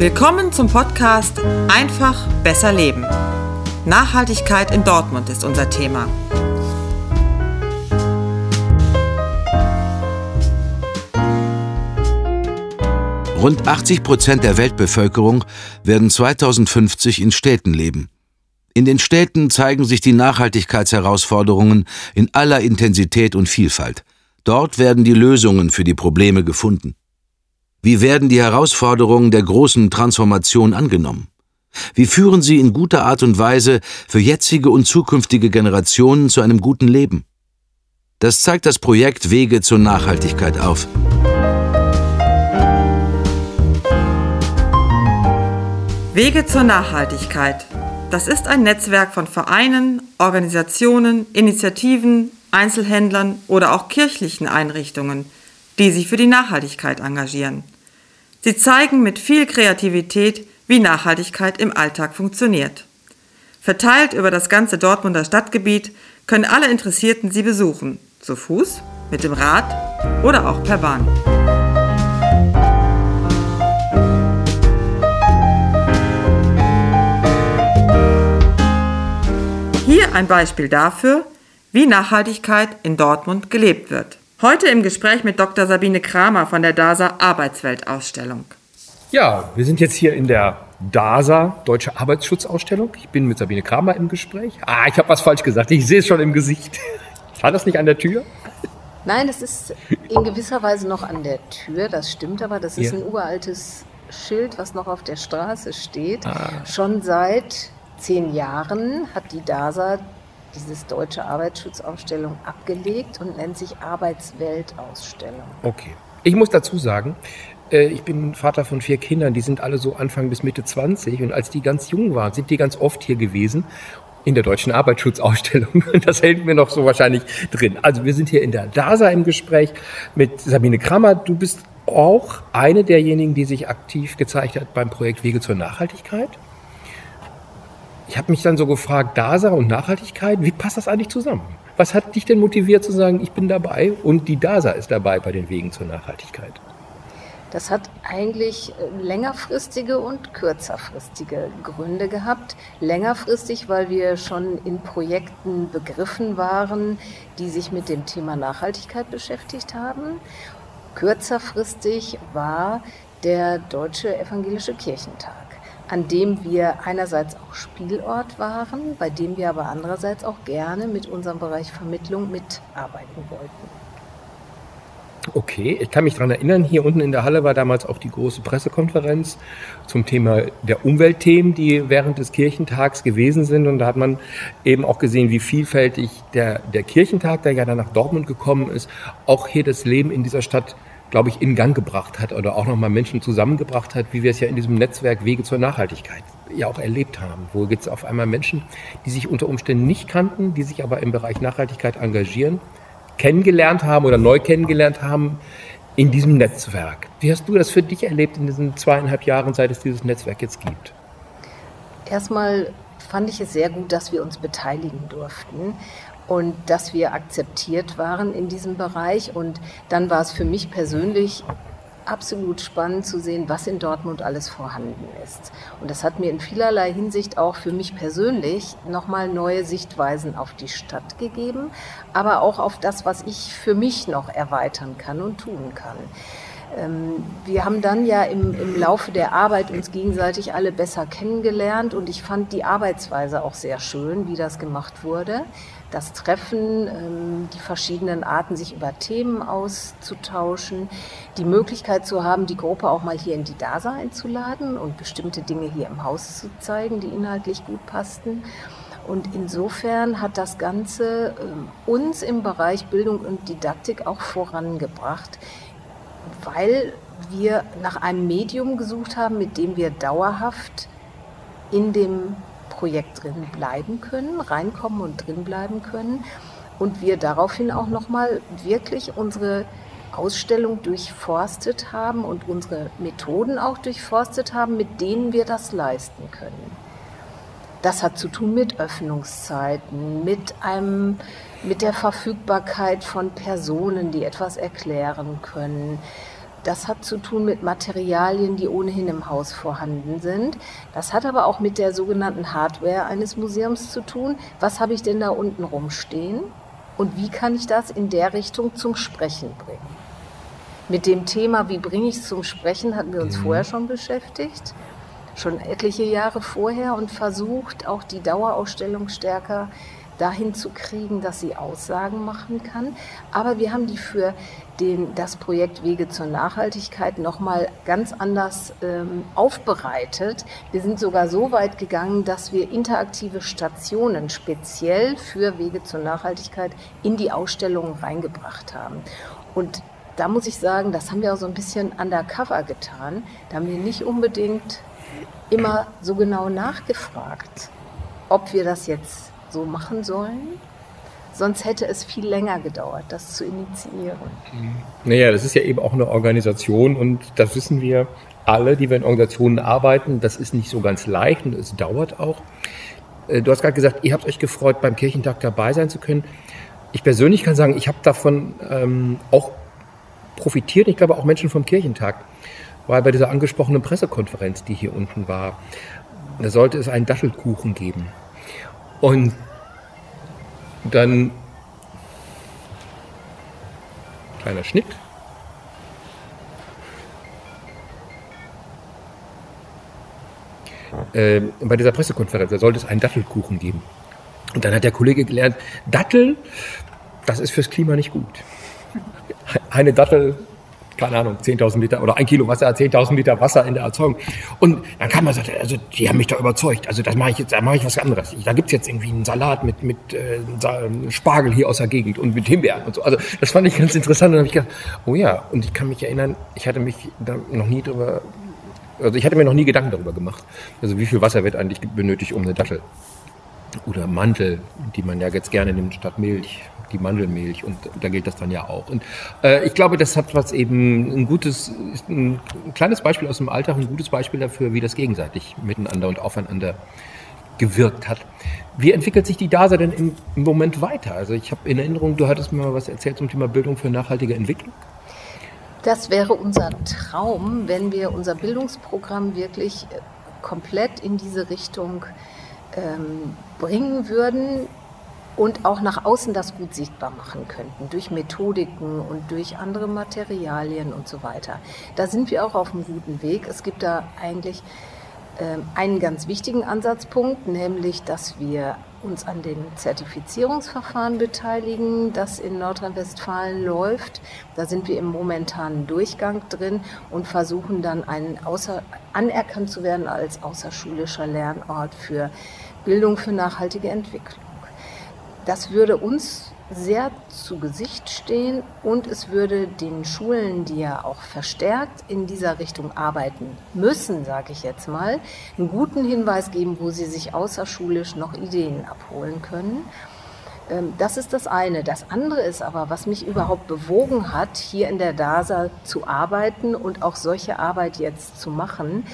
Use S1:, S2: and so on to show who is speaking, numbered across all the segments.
S1: Willkommen zum Podcast Einfach besser leben. Nachhaltigkeit in Dortmund ist unser Thema.
S2: Rund 80 Prozent der Weltbevölkerung werden 2050 in Städten leben. In den Städten zeigen sich die Nachhaltigkeitsherausforderungen in aller Intensität und Vielfalt. Dort werden die Lösungen für die Probleme gefunden. Wie werden die Herausforderungen der großen Transformation angenommen? Wie führen sie in guter Art und Weise für jetzige und zukünftige Generationen zu einem guten Leben? Das zeigt das Projekt Wege zur Nachhaltigkeit auf.
S1: Wege zur Nachhaltigkeit. Das ist ein Netzwerk von Vereinen, Organisationen, Initiativen, Einzelhändlern oder auch kirchlichen Einrichtungen, die sich für die Nachhaltigkeit engagieren. Sie zeigen mit viel Kreativität, wie Nachhaltigkeit im Alltag funktioniert. Verteilt über das ganze Dortmunder Stadtgebiet können alle Interessierten sie besuchen, zu Fuß, mit dem Rad oder auch per Bahn. Hier ein Beispiel dafür, wie Nachhaltigkeit in Dortmund gelebt wird. Heute im Gespräch mit Dr. Sabine Kramer von der DASA Arbeitsweltausstellung.
S3: Ja, wir sind jetzt hier in der DASA, Deutsche Arbeitsschutzausstellung. Ich bin mit Sabine Kramer im Gespräch. Ah, ich habe was falsch gesagt. Ich sehe es schon im Gesicht. War das nicht an der Tür?
S4: Nein, es ist in gewisser Weise noch an der Tür. Das stimmt aber. Das ist ja. ein uraltes Schild, was noch auf der Straße steht. Ah. Schon seit zehn Jahren hat die DASA dieses deutsche Arbeitsschutzausstellung abgelegt und nennt sich Arbeitsweltausstellung.
S3: Okay. Ich muss dazu sagen, äh, ich bin Vater von vier Kindern, die sind alle so Anfang bis Mitte 20 und als die ganz jung waren, sind die ganz oft hier gewesen in der deutschen Arbeitsschutzausstellung. Das hält mir noch so wahrscheinlich drin. Also wir sind hier in der DASA im Gespräch mit Sabine Krammer. Du bist auch eine derjenigen, die sich aktiv gezeigt hat beim Projekt Wege zur Nachhaltigkeit. Ich habe mich dann so gefragt, DASA und Nachhaltigkeit, wie passt das eigentlich zusammen? Was hat dich denn motiviert zu sagen, ich bin dabei und die DASA ist dabei bei den Wegen zur Nachhaltigkeit?
S4: Das hat eigentlich äh, längerfristige und kürzerfristige Gründe gehabt. Längerfristig, weil wir schon in Projekten begriffen waren, die sich mit dem Thema Nachhaltigkeit beschäftigt haben. Kürzerfristig war der Deutsche Evangelische Kirchentag an dem wir einerseits auch Spielort waren, bei dem wir aber andererseits auch gerne mit unserem Bereich Vermittlung mitarbeiten wollten.
S3: Okay, ich kann mich daran erinnern, hier unten in der Halle war damals auch die große Pressekonferenz zum Thema der Umweltthemen, die während des Kirchentags gewesen sind. Und da hat man eben auch gesehen, wie vielfältig der, der Kirchentag, der ja dann nach Dortmund gekommen ist, auch hier das Leben in dieser Stadt glaube ich, in Gang gebracht hat oder auch nochmal Menschen zusammengebracht hat, wie wir es ja in diesem Netzwerk Wege zur Nachhaltigkeit ja auch erlebt haben. Wo gibt es auf einmal Menschen, die sich unter Umständen nicht kannten, die sich aber im Bereich Nachhaltigkeit engagieren, kennengelernt haben oder neu kennengelernt haben in diesem Netzwerk. Wie hast du das für dich erlebt in diesen zweieinhalb Jahren, seit es dieses Netzwerk jetzt gibt?
S4: Erstmal fand ich es sehr gut, dass wir uns beteiligen durften und dass wir akzeptiert waren in diesem Bereich. Und dann war es für mich persönlich absolut spannend zu sehen, was in Dortmund alles vorhanden ist. Und das hat mir in vielerlei Hinsicht auch für mich persönlich nochmal neue Sichtweisen auf die Stadt gegeben, aber auch auf das, was ich für mich noch erweitern kann und tun kann. Ähm, wir haben dann ja im, im Laufe der Arbeit uns gegenseitig alle besser kennengelernt und ich fand die Arbeitsweise auch sehr schön, wie das gemacht wurde das Treffen, ähm, die verschiedenen Arten, sich über Themen auszutauschen, die Möglichkeit zu haben, die Gruppe auch mal hier in die DASA einzuladen und bestimmte Dinge hier im Haus zu zeigen, die inhaltlich gut passten. Und insofern hat das Ganze ähm, uns im Bereich Bildung und Didaktik auch vorangebracht, weil wir nach einem Medium gesucht haben, mit dem wir dauerhaft in dem Projekt drin bleiben können, reinkommen und drin bleiben können. Und wir daraufhin auch nochmal wirklich unsere Ausstellung durchforstet haben und unsere Methoden auch durchforstet haben, mit denen wir das leisten können. Das hat zu tun mit Öffnungszeiten, mit einem, mit der Verfügbarkeit von Personen, die etwas erklären können, Das hat zu tun mit Materialien, die ohnehin im Haus vorhanden sind. Das hat aber auch mit der sogenannten Hardware eines Museums zu tun. Was habe ich denn da unten rumstehen? Und wie kann ich das in der Richtung zum Sprechen bringen? Mit dem Thema, wie bringe ich es zum Sprechen, hatten wir uns mhm. vorher schon beschäftigt, schon etliche Jahre vorher und versucht, auch die Dauerausstellung stärker dahin zu kriegen, dass sie Aussagen machen kann. Aber wir haben die für den, das Projekt Wege zur Nachhaltigkeit nochmal ganz anders ähm, aufbereitet. Wir sind sogar so weit gegangen, dass wir interaktive Stationen speziell für Wege zur Nachhaltigkeit in die Ausstellungen reingebracht haben. Und da muss ich sagen, das haben wir auch so ein bisschen undercover getan. Da haben wir nicht unbedingt immer so genau nachgefragt, ob wir das jetzt so machen sollen. Sonst hätte es viel länger gedauert, das zu initiieren.
S3: Naja, das ist ja eben auch eine Organisation und das wissen wir alle, die wir in Organisationen arbeiten. Das ist nicht so ganz leicht und es dauert auch. Äh, du hast gerade gesagt, ihr habt euch gefreut, beim Kirchentag dabei sein zu können. Ich persönlich kann sagen, ich habe davon ähm, auch profitiert. Ich glaube auch Menschen vom Kirchentag, weil bei dieser angesprochenen Pressekonferenz, die hier unten war, da sollte es einen Dattelkuchen geben. Und dann kleiner Schnitt. Äh, bei dieser Pressekonferenz, da sollte es einen Dattelkuchen geben. Und dann hat der Kollege gelernt, Datteln, das ist fürs Klima nicht gut. Eine Dattel keine Ahnung, 10.000 Liter oder ein Kilo Wasser, 10.000 Liter Wasser in der Erzeugung. Und dann kam man sagte, also die haben mich da überzeugt. Also das mache ich jetzt, da mache ich was anderes. Da gibt's jetzt irgendwie einen Salat mit, mit äh, Spargel hier aus der Gegend und mit Himbeeren und so. Also das fand ich ganz interessant. Und dann habe ich gedacht, oh ja, und ich kann mich erinnern, ich hatte mich da noch nie drüber, also ich hatte mir noch nie Gedanken darüber gemacht. Also wie viel Wasser wird eigentlich benötigt, um eine Dattel oder Mantel, die man ja jetzt gerne nimmt statt Milch die Mandelmilch und da gilt das dann ja auch. Und äh, ich glaube, das hat was eben ein gutes, ein kleines Beispiel aus dem Alltag, ein gutes Beispiel dafür, wie das gegenseitig miteinander und aufeinander gewirkt hat. Wie entwickelt sich die DASA denn im, im Moment weiter? Also ich habe in Erinnerung, du hattest mir mal was erzählt zum Thema Bildung für nachhaltige Entwicklung.
S4: Das wäre unser Traum, wenn wir unser Bildungsprogramm wirklich komplett in diese Richtung ähm, bringen würden, und auch nach außen das gut sichtbar machen könnten, durch Methodiken und durch andere Materialien und so weiter. Da sind wir auch auf einem guten Weg. Es gibt da eigentlich äh, einen ganz wichtigen Ansatzpunkt, nämlich dass wir uns an den Zertifizierungsverfahren beteiligen, das in Nordrhein-Westfalen läuft. Da sind wir im momentanen Durchgang drin und versuchen dann einen außer, anerkannt zu werden als außerschulischer Lernort für Bildung für nachhaltige Entwicklung. Das würde uns sehr zu Gesicht stehen und es würde den Schulen, die ja auch verstärkt in dieser Richtung arbeiten müssen, sage ich jetzt mal, einen guten Hinweis geben, wo sie sich außerschulisch noch Ideen abholen können. Ähm, das ist das eine. Das andere ist aber, was mich überhaupt bewogen hat, hier in der DASA zu arbeiten und auch solche Arbeit jetzt zu machen,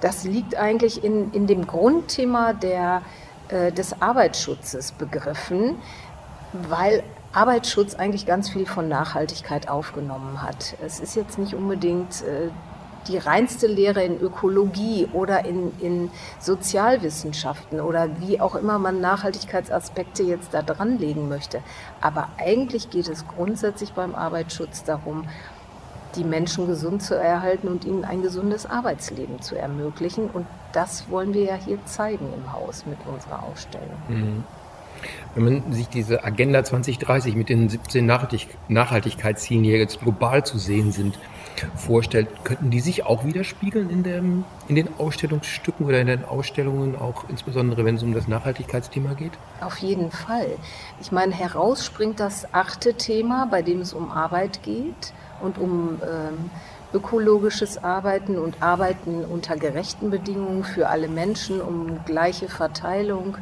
S4: das liegt eigentlich in, in dem Grundthema der äh, des Arbeitsschutzes begriffen, weil Arbeitsschutz eigentlich ganz viel von Nachhaltigkeit aufgenommen hat. Es ist jetzt nicht unbedingt äh, die reinste Lehre in Ökologie oder in, in Sozialwissenschaften oder wie auch immer man Nachhaltigkeitsaspekte jetzt da dranlegen möchte. Aber eigentlich geht es grundsätzlich beim Arbeitsschutz darum, die Menschen gesund zu erhalten und ihnen ein gesundes Arbeitsleben zu ermöglichen. Und das wollen wir ja hier zeigen im Haus mit unserer Ausstellung. Mhm.
S3: Wenn man sich diese Agenda 2030 mit den 17 Nachhaltigkeitszielen, die jetzt global zu sehen sind, vorstellt, könnten die sich auch widerspiegeln in, dem, in den Ausstellungsstücken oder in den Ausstellungen, auch insbesondere wenn es um das Nachhaltigkeitsthema geht?
S4: Auf jeden Fall. Ich meine, heraus springt das achte Thema, bei dem es um Arbeit geht und um ähm, ökologisches Arbeiten und Arbeiten unter gerechten Bedingungen für alle Menschen, um gleiche Verteilung.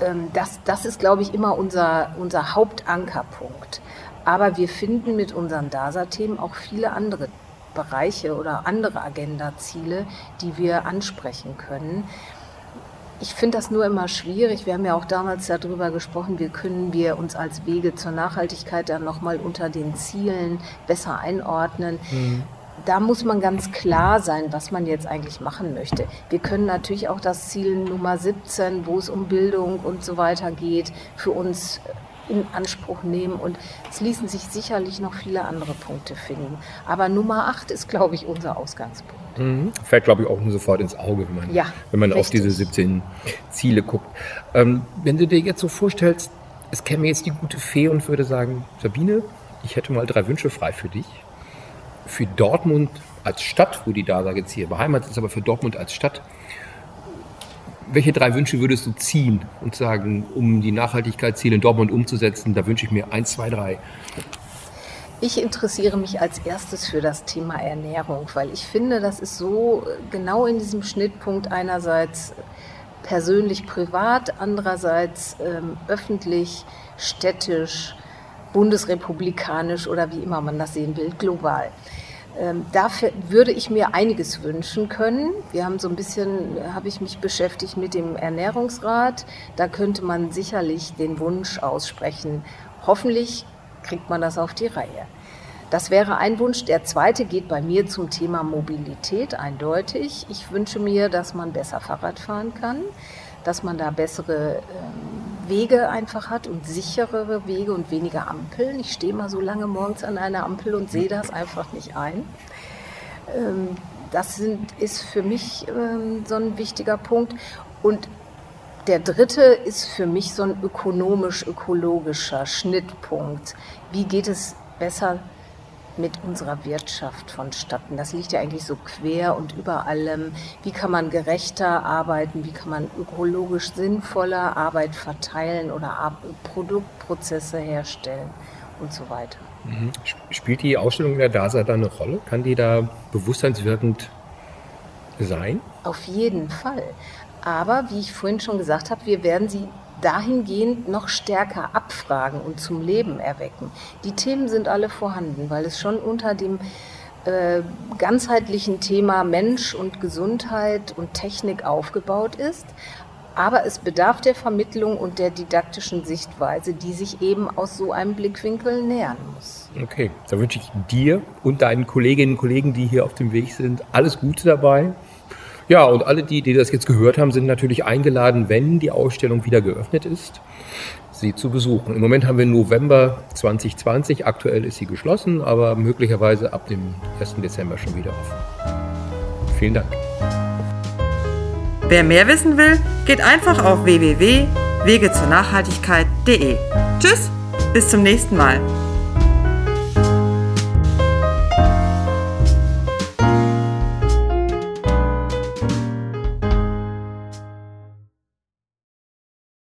S4: Ähm, das, das ist, glaube ich, immer unser, unser Hauptankerpunkt. Aber wir finden mit unseren DASA-Themen auch viele andere Bereiche oder andere Agenda-Ziele, die wir ansprechen können. Ich finde das nur immer schwierig. Wir haben ja auch damals darüber gesprochen, wie können wir uns als Wege zur Nachhaltigkeit dann nochmal unter den Zielen besser einordnen. Mhm. Da muss man ganz klar sein, was man jetzt eigentlich machen möchte. Wir können natürlich auch das Ziel Nummer 17, wo es um Bildung und so weiter geht, für uns in Anspruch nehmen. Und es ließen sich sicherlich noch viele andere Punkte finden. Aber Nummer 8 ist, glaube ich, unser Ausgangspunkt.
S3: Mhm. Fällt, glaube ich, auch sofort ins Auge, wenn man, ja, wenn man auf diese 17 Ziele guckt. Ähm, wenn du dir jetzt so vorstellst, es käme jetzt die gute Fee und würde sagen, Sabine, ich hätte mal drei Wünsche frei für dich. Für Dortmund als Stadt, wo die da jetzt hier beheimatet ist, aber für Dortmund als Stadt, welche drei Wünsche würdest du ziehen und sagen, um die Nachhaltigkeitsziele in Dortmund umzusetzen? Da wünsche ich mir eins, zwei, drei.
S4: Ich interessiere mich als erstes für das Thema Ernährung, weil ich finde, das ist so genau in diesem Schnittpunkt einerseits persönlich privat, andererseits ähm, öffentlich, städtisch, bundesrepublikanisch oder wie immer man das sehen will, global. Ähm, dafür würde ich mir einiges wünschen können. Wir haben so ein bisschen, habe ich mich beschäftigt mit dem Ernährungsrat. Da könnte man sicherlich den Wunsch aussprechen. Hoffentlich kriegt man das auf die Reihe. Das wäre ein Wunsch. Der zweite geht bei mir zum Thema Mobilität eindeutig. Ich wünsche mir, dass man besser Fahrrad fahren kann, dass man da bessere ähm, Wege einfach hat und sicherere Wege und weniger Ampeln. Ich stehe mal so lange morgens an einer Ampel und sehe das einfach nicht ein. Ähm, das sind, ist für mich ähm, so ein wichtiger Punkt. Und der dritte ist für mich so ein ökonomisch-ökologischer Schnittpunkt. Wie geht es besser mit unserer Wirtschaft vonstatten. Das liegt ja eigentlich so quer und über allem. Wie kann man gerechter arbeiten? Wie kann man ökologisch sinnvoller Arbeit verteilen oder Produktprozesse herstellen und so weiter?
S3: Mhm. Spielt die Ausstellung der DASA da eine Rolle? Kann die da bewusstseinswirkend sein?
S4: Auf jeden Fall. Aber wie ich vorhin schon gesagt habe, wir werden sie dahingehend noch stärker abfragen und zum Leben erwecken. Die Themen sind alle vorhanden, weil es schon unter dem äh, ganzheitlichen Thema Mensch und Gesundheit und Technik aufgebaut ist. Aber es bedarf der Vermittlung und der didaktischen Sichtweise, die sich eben aus so einem Blickwinkel nähern muss.
S3: Okay, da wünsche ich dir und deinen Kolleginnen und Kollegen, die hier auf dem Weg sind, alles Gute dabei. Ja, und alle die, die das jetzt gehört haben, sind natürlich eingeladen, wenn die Ausstellung wieder geöffnet ist, sie zu besuchen. Im Moment haben wir November 2020, aktuell ist sie geschlossen, aber möglicherweise ab dem 1. Dezember schon wieder offen. Vielen Dank.
S1: Wer mehr wissen will, geht einfach auf www.wegezurnachhaltigkeit.de. Tschüss, bis zum nächsten Mal.